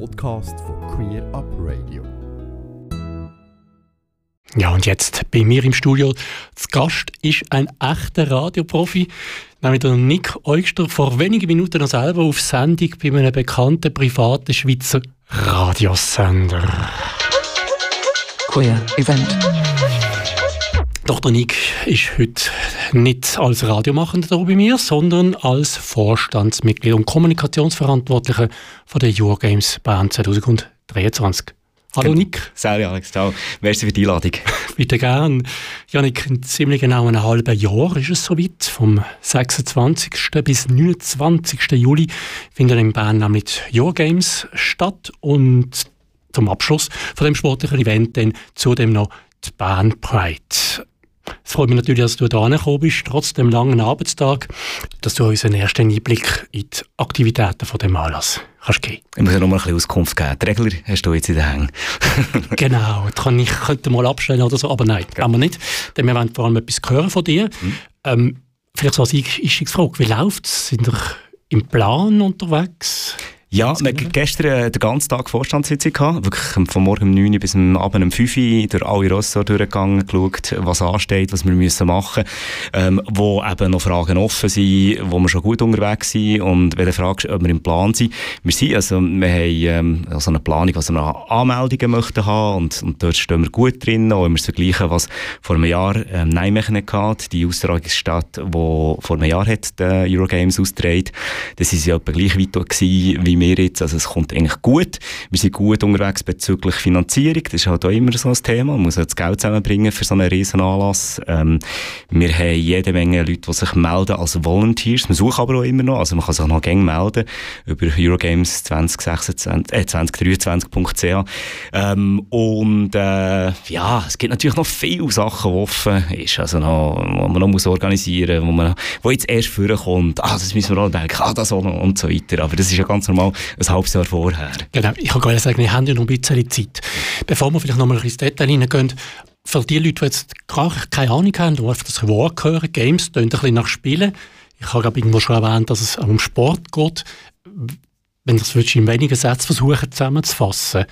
Podcast von Queer Up Radio. Ja, und jetzt bei mir im Studio zu Gast ist ein echter Radioprofi, nämlich der Nick Eugster, vor wenigen Minuten noch selber auf Sendung bei einem bekannten privaten Schweizer Radiosender. Queer Event. Dr. Nick ist heute nicht als Radiomachender da bei mir, sondern als Vorstandsmitglied und Kommunikationsverantwortlicher von der Eurogames Bern 2023. Hallo Nick. Salut Alex, ciao. Merci für die Einladung. Bitte gern. Janik, in ziemlich genau einem halben Jahr ist es soweit. Vom 26. bis 29. Juli finden in Bern nämlich die Eurogames statt und zum Abschluss von dem sportlichen Event dann zudem noch die Bern Pride. Es freut mich natürlich, dass du da gekommen bist, trotz dem langen Arbeitstag, dass du uns einen ersten Einblick in die Aktivitäten von dem Anlass kannst geben. Ich muss ja noch mal ein bisschen Auskunft geben. Die Regler hast du jetzt in den Hängen. genau, das kann ich könnte mal abstellen oder so, aber nein, kann man nicht. Denn wir wollen vor allem etwas hören von dir. Mhm. Ähm, vielleicht so als Einstiegsfrage, wie läuft es? Sind wir im Plan unterwegs? Ja, wir hatten gestern äh, den ganzen Tag Vorstandssitzung gehabt. Wirklich von morgen um 9 Uhr bis am Abend um 5 Uhr durch alle Ressorts durchgegangen, geschaut, was ansteht, was wir müssen machen ähm, wo eben noch Fragen offen sind, wo wir schon gut unterwegs sind und wenn du fragst, ob wir im Plan sind, wir sind, also wir haben ähm, also eine Planung, was wir noch Anmeldungen möchten haben und, und dort stehen wir gut drin, auch wenn wir es vergleichen, was vor einem Jahr ähm, Nijmegen hatte, die Austragungsstadt, die vor einem Jahr hat die Eurogames ausgetragen, das ist ja etwa gleich weit gewesen, wie wir jetzt. Also es kommt eigentlich gut. Wir sind gut unterwegs bezüglich Finanzierung. Das ist halt auch immer so ein Thema. Man muss halt das Geld zusammenbringen für so einen riesen Anlass. Ähm, wir haben jede Menge Leute, die sich melden als Volunteers. Man sucht aber auch immer noch. Also man kann sich noch gerne melden über Eurogames 2026, äh, 2023.ch. Ähm, und äh, ja, es gibt natürlich noch viele Sachen, die offen ist. Also noch, wo man noch muss organisieren muss, wo, man, wo jetzt erst vorkommt, ah, das müssen wir auch denken, ah, das auch noch und so weiter. Aber das ist ja ganz normal ein halbes Jahr vorher. Genau, ich kann gerade sagen, wir haben ja noch ein bisschen Zeit. Bevor wir vielleicht noch mal ins Detail hineingehen, für die Leute, die jetzt gar keine Ahnung haben, die einfach das Wort hören, Games, tönt ein bisschen nach Spielen. Ich habe glaube irgendwo schon erwähnt, dass es um Sport geht. Wenn das würdest in wenigen Sätzen versuchen zusammenzufassen.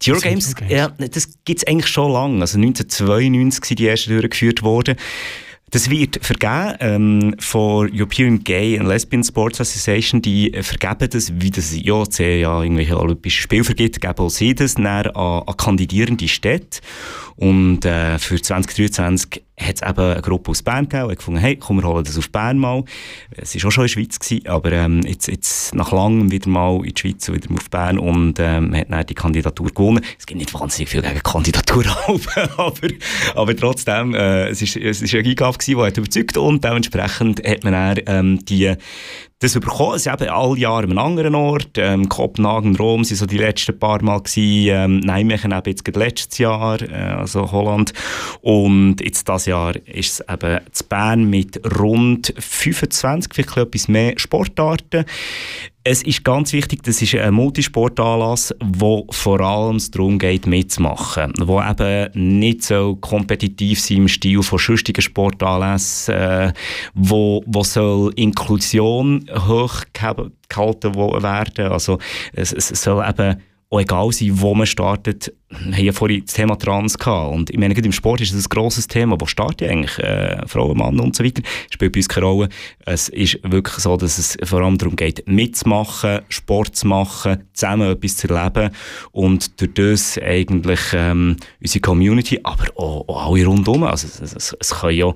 Die Eurogames, ja, das gibt es eigentlich schon lange. Also 1992 sind die ersten durchgeführt worden. Das wird vergeben ähm, von European Gay and Lesbian Sports Association. Die vergeben das, wie das IOC ja irgendwelche Olympische Spiele vergibt, geben auch sie das an, an kandidierende Städte. Und äh, für 2023 hat es eben eine Gruppe aus Bern gegeben, die gefunden hey, komm, wir holen das auf Bern mal. Es war auch schon in der Schweiz, gewesen, aber ähm, jetzt, jetzt nach langem wieder mal in die Schweiz und wieder auf Bern und ähm, hat dann die Kandidatur gewonnen. Es gibt nicht wahnsinnig viel gegen Kandidatur, aber, aber trotzdem, äh, es ist, es ist eine Eingabe gewesen, die hat überzeugt und dementsprechend hat man dann ähm, die das bekommen. Es eben alle Jahre an einem anderen Ort. Ähm, Kopenhagen, Rom sind so die letzten paar Mal. Ähm, Nijmegen eben jetzt letztes Jahr, äh, also Holland. Und jetzt das Jahr ist es eben zu Bern mit rund 25, vielleicht etwas mehr Sportarten. Es ist ganz wichtig, das ist ein Multisportanlass, wo vor allem darum geht, mitzumachen. Wo eben nicht so kompetitiv sein im Stil von sonstigen Sportanlässen, äh, wo, wo soll Inklusion hochgehalten werden. Also es, es soll eben auch egal sein, wo man startet, wir haben ja vorhin das Thema Trans gehabt. Und ich meine, im Sport ist das ein grosses Thema. Wo startet eigentlich? Äh, Frauen, Mann und so weiter. Spielt bei uns keine Rolle. Es ist wirklich so, dass es vor allem darum geht, mitzumachen, Sport zu machen, zusammen etwas zu erleben und durch das eigentlich ähm, unsere Community, aber auch, auch alle rundherum. Also es, es, es kann ja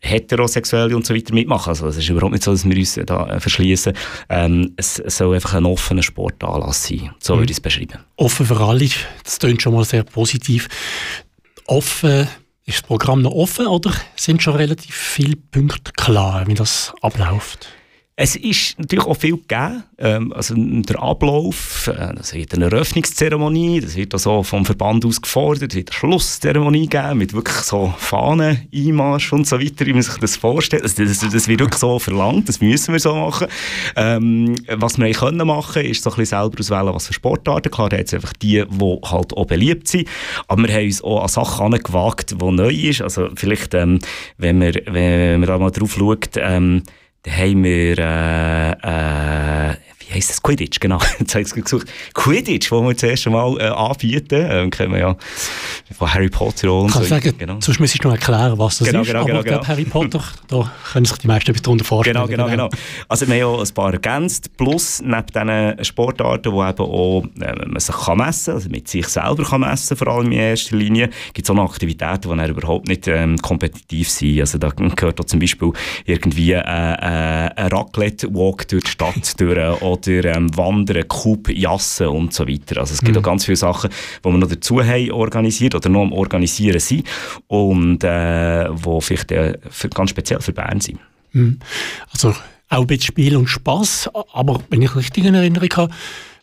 Heterosexuelle und so weiter mitmachen. Also es ist überhaupt nicht so, dass wir uns da äh, verschließen. Ähm, es, soll einfach ein offener Sportanlass sein. So mhm. würde ich es beschreiben. Offen für alle, das klingt schon mal sehr positiv. Offen, ist das Programm noch offen oder sind schon relativ viele Punkte klar, wie das abläuft? Es ist natürlich auch viel gegeben. Ähm, also der Ablauf, äh, es wird eine Eröffnungszeremonie, das wird also vom Verband aus gefordert, es wird eine Schlusszeremonie geben mit wirklich so Fahnen, Einmarsch und so weiter, wie man sich das vorstellt. Das, das, das wird wirklich so verlangt, das müssen wir so machen. Ähm, was wir können machen, ist so ein bisschen selber auswählen, was für Sportarten. Klar, da es einfach die, die halt auch beliebt sind, aber wir haben uns auch an Sachen gewagt, die neu ist. Also vielleicht, ähm, wenn, wir, wenn man da mal drauf schaut, ähm, dann haben wir, äh, äh, heisst das? Quidditch, genau. Jetzt habe ich es gesucht. Quidditch, wo wir das erste Mal äh, anbieten. Ähm, kennen wir ja von Harry Potter und so. Sagen, genau. Sonst müsstest du noch erklären, was das genau, ist. Genau, aber genau, genau. Harry Potter, da können sich die meisten etwas darunter vorstellen. Genau, genau, genau. Also wir haben ja ein paar ergänzt, plus neben diesen Sportarten, wo eben auch äh, man sich kann messen kann, also mit sich selber kann messen vor allem in erster Linie, gibt es auch noch Aktivitäten, die dann überhaupt nicht ähm, kompetitiv sind. Also da gehört auch zum Beispiel irgendwie äh, äh, ein Raclette-Walk durch die Stadt durch, oder ähm, Wandern, Kub, Jassen und so weiter. Also es gibt mhm. auch ganz viele Sachen, die wir noch dazu haben organisiert oder noch am Organisieren sind und äh, wo vielleicht äh, für, ganz speziell für Bern sind. Mhm. Also auch mit Spiel und Spaß, aber wenn ich richtig in Erinnerung habe,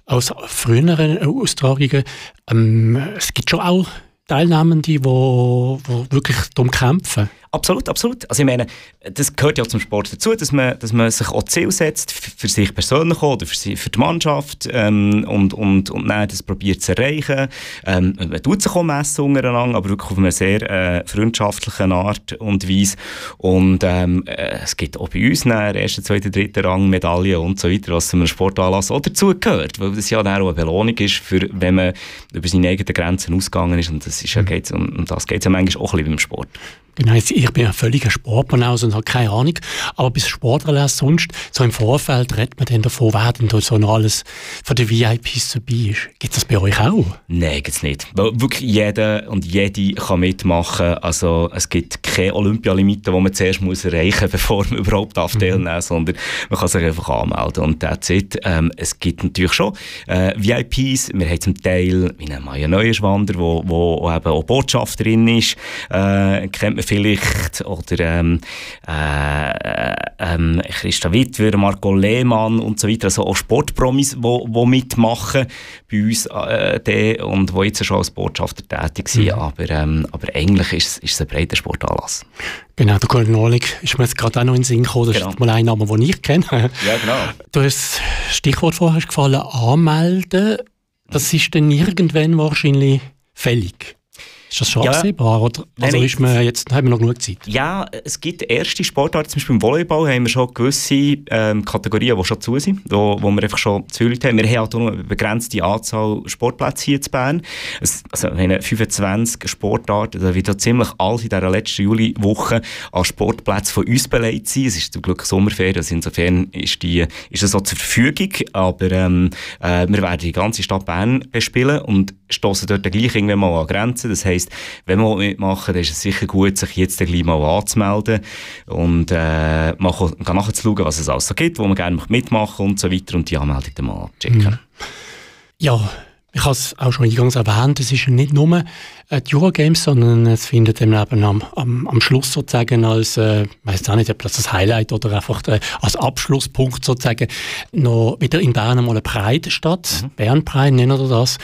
aus früheren Austragungen, ähm, es gibt schon auch Teilnehmende, die, die wirklich darum kämpfen. Absolut, absolut. Also ich meine, das gehört ja zum Sport dazu, dass man, dass man sich auch Ziel setzt, für sich persönlich oder für, sie, für die Mannschaft ähm, und, und, und dann das probiert zu erreichen. Ähm, man tut sich auch messen untereinander, aber wirklich auf eine sehr äh, freundschaftliche Art und Weise. Und ähm, äh, es gibt auch bei uns einen ersten, zweiten, dritten Rang Medaillen und so weiter, was zu einem Sportanlass auch dazu gehört, weil das ja dann auch eine Belohnung ist, für, wenn man über seine eigenen Grenzen ausgegangen ist und das ist ja, mhm. geht's, um, um das geht es ja manchmal auch ein bisschen beim Sport. Genau, ich bin ein völliger Sportbanause und habe keine Ahnung. Aber bis Sportanlass sonst, so im Vorfeld redet man dann davon, wer denn da so noch alles von den VIPs dabei ist. Gibt es das bei euch auch? Nein, gibt es nicht. Weil wirklich jeder und jede kann mitmachen. Also es gibt keine Olympialimite, die man zuerst muss erreichen muss, bevor man überhaupt darf mhm. teilnehmen darf, sondern man kann sich einfach anmelden. Und that's it. Ähm, es gibt natürlich schon äh, VIPs. Wir haben zum Teil wie eine Maya Neuenschwander, wo, wo eben auch Botschafterin ist. Äh, kennt man vielleicht, oder ähm, äh, ähm, Christa Wittwer, Marco Lehmann und so weiter, also auch Sportpromis, die mitmachen bei uns äh, und die jetzt schon als Botschafter tätig sind, mhm. aber, ähm, aber eigentlich ist, es ein breiter Sportanlass. Genau, der Colin Nolik ist mir jetzt gerade auch noch in den Sinn gekommen, das genau. ist mal ein Name, den ich kenne. Ja, genau. Du hast das Stichwort vorher gefallen, anmelden, das ist dann irgendwann wahrscheinlich fällig. Ist das schon ja. absehbar? Oder, also nein, ist man jetzt, haben wir noch genug Zeit? Ja, es gibt erste Sportarten, zum Beispiel im Volleyball haben wir schon gewisse ähm, Kategorien, die schon zu sind, wo, wo wir einfach schon zu Leute haben. Wir haben halt auch eine begrenzte Anzahl Sportplätze hier in Bern. Es, also wir haben 25 Sportarten, da wird ziemlich alles in dieser letzten Juliwoche an Sportplätzen von uns beleidigt sein. Es ist zum Glück Sommerferien, also insofern ist, die, ist das so zur Verfügung, aber ähm, äh, wir werden die ganze Stadt Bern bespielen und stoßen dort gleich irgendwann mal an Grenzen. Das heisst, wenn wir mitmachen, dann ist es sicher gut, sich jetzt gleich mal anzumelden und äh, mal nachzuschauen, was es alles so gibt, wo man gerne mitmachen und so weiter und die Anmeldung dann mal checken. Mhm. Ja, ich habe es auch schon eingangs erwähnt, es ist nicht nur äh, die Eurogames, sondern es findet eben am, am, am Schluss sozusagen als, äh, ich weiß auch nicht, ob das das Highlight oder einfach äh, als Abschlusspunkt sozusagen noch wieder in Bern mal eine Pride statt. Mhm. Bern Pride nennen wir das.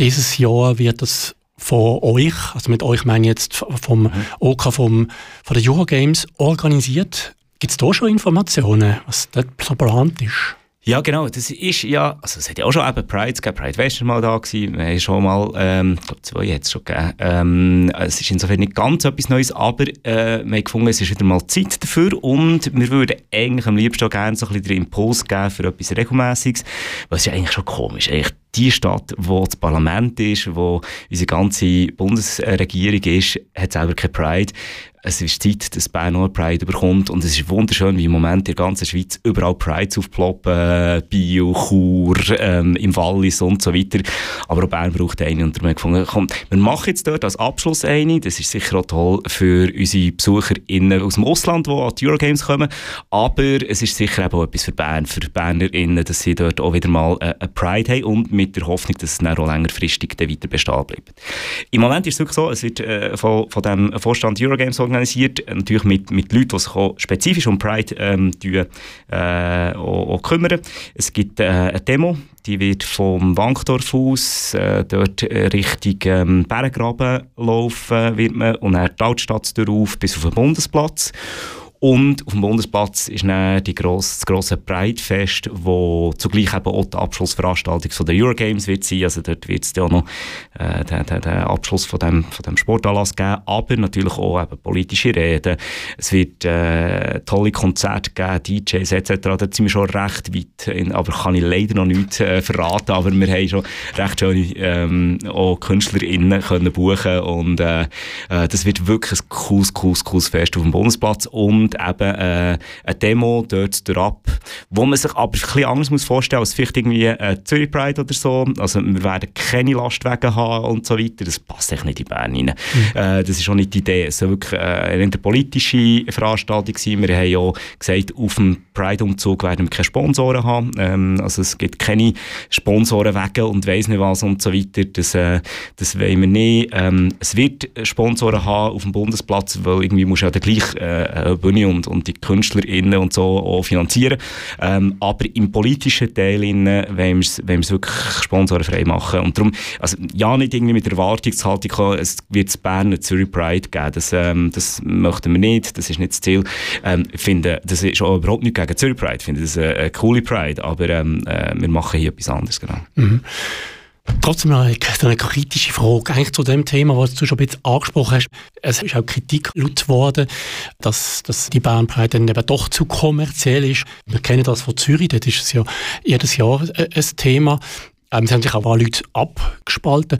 Dieses Jahr wird das von euch, also mit euch meine ich jetzt vom mhm. OK, vom, von den Eurogames organisiert. Gibt es da schon Informationen, was dort so geplant ist? Ja, genau. Das ist ja, also es hat ja auch schon eben Pride gegeben. Pride West mal da gewesen. Wir haben schon mal, ähm, ich glaube zwei es schon gegeben. Ähm, es ist insofern nicht ganz etwas Neues, aber äh, wir haben gefunden, es ist wieder mal Zeit dafür und wir würden eigentlich am liebsten auch gerne so ein bisschen den Impuls geben für etwas Regelmäßiges, was ja eigentlich schon komisch. Eigentlich die Stadt, wo das Parlament ist, wo unsere ganze Bundesregierung ist, hat selber kein Pride. Es ist Zeit, dass Bern auch Pride bekommt und es ist wunderschön, wie im Moment in der ganzen Schweiz überall Prides aufploppen, Bio, Chur, ähm, im Wallis und so weiter. Aber auch Bern braucht eine und haben gefunden, komm, wir machen jetzt dort als Abschluss eine, das ist sicher auch toll für unsere BesucherInnen aus dem Ausland, die an die Eurogames kommen, aber es ist sicher auch etwas für Bern, für BernerInnen, dass sie dort auch wieder mal äh, eine Pride haben. Und mit der Hoffnung, dass es dann auch längerfristig weiter bestehen bleibt. Im Moment ist es wirklich so, es wird äh, von, von dem Vorstand Eurogames organisiert, natürlich mit, mit Leuten, die sich auch spezifisch um Pride ähm, die, äh, auch, auch kümmern. Es gibt äh, eine Demo, die wird vom Wankdorf aus äh, dort Richtung ähm, Berggraben laufen wird man, und dann die Altstadt darauf bis auf den Bundesplatz. Und auf dem Bundesplatz ist dann die grosse, das grosse Breitfest, wo zugleich eben auch die Abschlussveranstaltung von der Eurogames wird sein. Also dort wird es ja noch äh, den, den, den, Abschluss von dem, von dem Sportanlass geben. Aber natürlich auch eben politische Reden. Es wird äh, tolle Konzerte geben, DJs etc. Da sind wir schon recht weit. In, aber kann ich leider noch nicht äh, verraten. Aber wir haben schon recht schöne ähm, auch KünstlerInnen können buchen und äh, äh, das wird wirklich ein cooles, cooles, cooles Fest auf dem Bundesplatz. Und und eben äh, eine Demo dort durchab, wo man sich aber ein bisschen anders muss vorstellen als vielleicht irgendwie äh, Zürich Pride oder so. Also wir werden keine Lastwagen haben und so weiter. Das passt echt nicht in Bern rein. Mhm. Äh, das ist auch nicht die Idee. Es soll wirklich äh, eine politische Veranstaltung sein. Wir haben ja gesagt, auf dem Pride-Umzug werden wir keine Sponsoren haben. Ähm, also es gibt keine Sponsorenwege und weiss nicht was und so weiter. Das, äh, das wollen wir nicht. Ähm, es wird Sponsoren haben auf dem Bundesplatz, weil irgendwie muss ja der gleich äh, Bühne und, und die KünstlerInnen und so auch finanzieren. Ähm, aber im politischen Teil innen wollen wir es wirklich sponsorenfrei machen. Und darum, also ja, nicht irgendwie mit Erwartungshaltung kommen, es wird es Berner Zürich Pride geben. Das, ähm, das möchten wir nicht, das ist nicht das Ziel. Ähm, ich finde, das ist auch überhaupt nicht gegen Zürich Pride. Ich finde das eine, eine coole Pride, aber ähm, äh, wir machen hier etwas anderes, genau. Mhm. Trotzdem noch eine, kritische Frage eigentlich zu dem Thema, was du schon ein bisschen angesprochen hast. Es ist auch Kritik laut geworden, dass, dass die Bahnbreite dann eben doch zu kommerziell ist. Wir kennen das von Zürich, dort ist es ja jedes Jahr ein Thema. Ähm, es haben sich auch ein Leute abgespalten.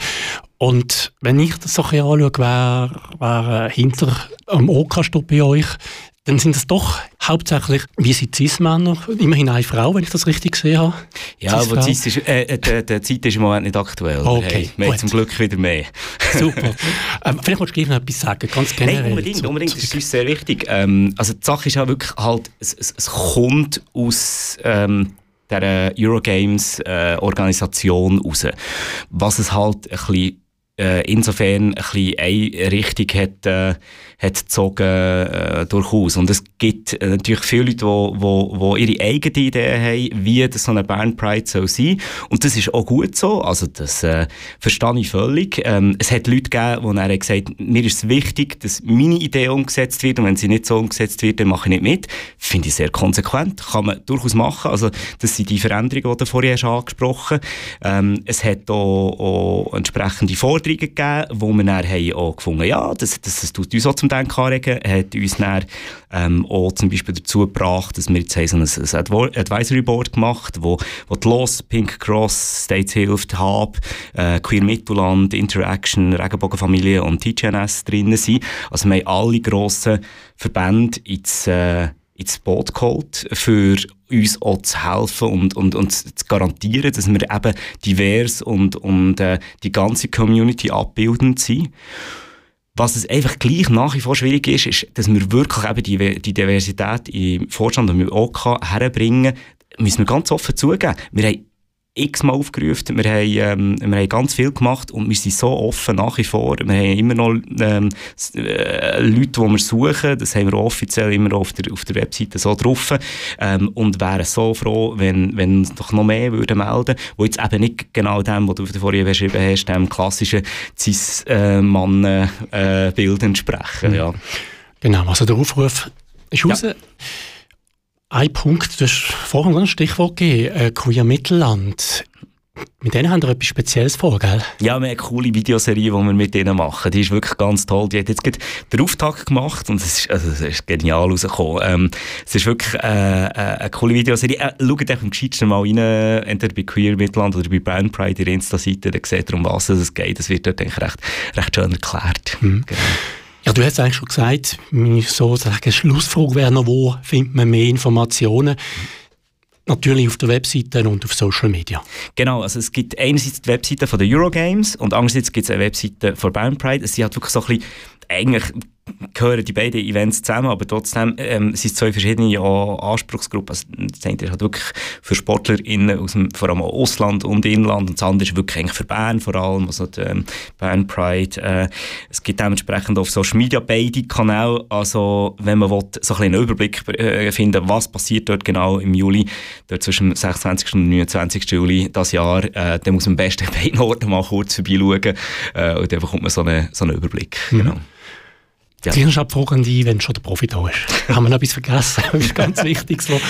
Und wenn ich das so ein anschaue, wer, wer äh, hinter dem OK steht bei euch, dann sind es doch hauptsächlich, wie sind Cis-Männer, immerhin eine Frau, wenn ich das richtig gesehen habe. Ja, aber Cis ist, äh, äh, der, der Zeit ist im Moment nicht aktuell. Okay, haben zum Glück wieder mehr. Super. ähm, vielleicht willst du gleich noch etwas sagen, ganz generell. Nein, unbedingt, unbedingt, das ist uns sehr wichtig. Ähm, also die Sache ist ja wirklich halt, es, es, es kommt aus... Ähm, der Eurogames-Organisation äh, raus. Was es halt ein bisschen äh, insofern ein bisschen eine Richtung hat, äh, hat gezogen, äh, durchaus. Und es gibt äh, natürlich viele Leute, die wo, wo, wo ihre eigene Idee haben, wie das so eine Band Pride soll sein. Und das ist auch gut so. Also das äh, verstehe ich völlig. Ähm, es hat Leute gegeben, die dann gesagt haben, mir ist es wichtig, dass meine Idee umgesetzt wird und wenn sie nicht so umgesetzt wird, dann mache ich nicht mit. Finde ich sehr konsequent. Kann man durchaus machen. Also das sind die Veränderungen, die du vorher hast angesprochen ähm, Es hat auch, auch entsprechende Forderungen gegeben, wo wir dann haben auch gefunden ja, das, das, das tut uns auch zum Denken anregen, hat uns dann ähm, auch zum Beispiel dazu gebracht, dass wir jetzt haben so ein, ein Advisory Board gemacht, wo, wo die LOS, Pink Cross, States Hilft, HAB, äh, Queer Mittelland, Interaction, Regenbogenfamilie und TGNS drinnen sind. Also wir haben alle grossen Verbände ins, äh, ins Boot geholt, für uns auch zu helfen und, und, und zu garantieren, dass wir eben divers und, und äh, die ganze Community abbildend sind. Was es einfach gleich nach wie vor schwierig ist, ist, dass wir wirklich eben die, die Diversität im Vorstand und im OK herbringen, müssen wir ganz offen zugeben. Wir haben x-mal aufgerufen, wir haben, ähm, wir haben ganz viel gemacht und wir sind so offen nach wie vor. Wir haben immer noch ähm, äh, Leute, die wir suchen, das haben wir offiziell immer auf der, auf der Webseite so drauf ähm, und wären so froh, wenn, wenn doch noch mehr würden melden, wo jetzt eben nicht genau dem, was du vorhin beschrieben hast, dem klassischen Cis-Mann-Bild äh, entsprechen. Mhm. Ja. Genau, also der Aufruf ist raus. Ja. Ein Punkt, du hast vorhin ein Stichwort gegeben, äh, Queer Mittelland. Mit denen haben wir etwas Spezielles vor, gell? Ja, wir haben eine coole Videoserie, die wir mit denen machen. Die ist wirklich ganz toll. Die hat jetzt gerade den Auftakt gemacht und es ist, also, es ist genial rausgekommen. Ähm, es ist wirklich äh, äh, eine coole Videoserie. Äh, schaut euch am gescheitsten mal rein, entweder bei Queer Mittelland oder bei Brand Pride, der Insta-Seite, dann seht ihr, um was es geht. Das wird dort eigentlich recht, recht schön erklärt. Mhm. Genau. Ja, du hast eigentlich schon gesagt, meine sozusagen Schlussfrage wäre noch, wo findet man mehr Informationen? Natürlich auf der Webseite und auf Social Media. Genau, also es gibt einerseits die Webseite von der Eurogames und andererseits gibt es eine Webseite von Bandpride. Sie hat wirklich so ein bisschen, eigentlich gehören die beiden Events zusammen, aber trotzdem ähm, sind es zwei verschiedene Anspruchsgruppen. Also, das eine ist halt wirklich für SportlerInnen aus dem, vor allem Ausland und Inland und das andere ist wirklich eigentlich für Bern vor allem, also die, ähm, Bern Pride. Äh, es gibt dementsprechend auf Social Media beide Kanäle, also wenn man will, so ein einen Überblick äh, finden, was passiert dort genau im Juli, dort zwischen dem 26. und 29. Juli das Jahr, äh, dann muss man am besten beiden Orten mal kurz vorbeischauen äh, und dann bekommt man so einen, so einen Überblick. Mhm. Genau. Ja. Zuerst abfragen die, wenn schon der Profi da ist. Haben wir noch etwas vergessen? Das ist ganz wichtig. So.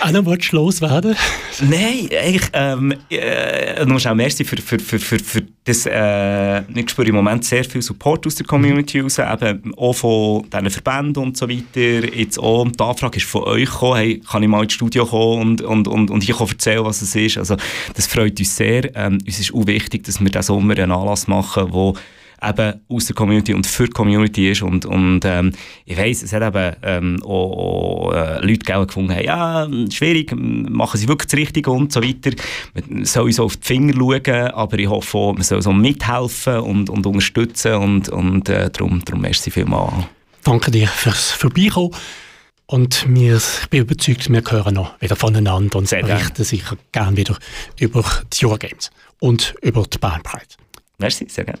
Auch noch willst du loswerden? Nein, eigentlich, ähm, äh, nur auch merci für, für, für, für, für das, äh, ich spüre im Moment sehr viel Support aus der Community raus, eben auch von diesen Verbänden und so weiter. Jetzt auch, die Anfrage ist von euch gekommen, hey, kann ich mal ins Studio kommen und, und, und, und ich kann erzählen, was es ist. Also, das freut uns sehr. Ähm, uns ist auch wichtig, dass wir diesen Sommer einen Anlass machen, wo eben aus der Community und für die Community ist. Und, und ähm, ich weiss, es hat eben ähm, auch, auch äh, Leute gegeben, gefunden haben, ja, schwierig, machen sie wirklich das Richtige und so weiter. Man soll uns auf die Finger schauen, aber ich hoffe auch, man soll so mithelfen und, und unterstützen und, und äh, darum, darum merci vielmals. Danke dir fürs Vorbeikommen. Und wir, ich bin überzeugt, wir hören noch wieder voneinander und Sehr berichten gern. sicher gerne wieder über die Eurogames und über die Bandbreite. Merci, sehr gerne.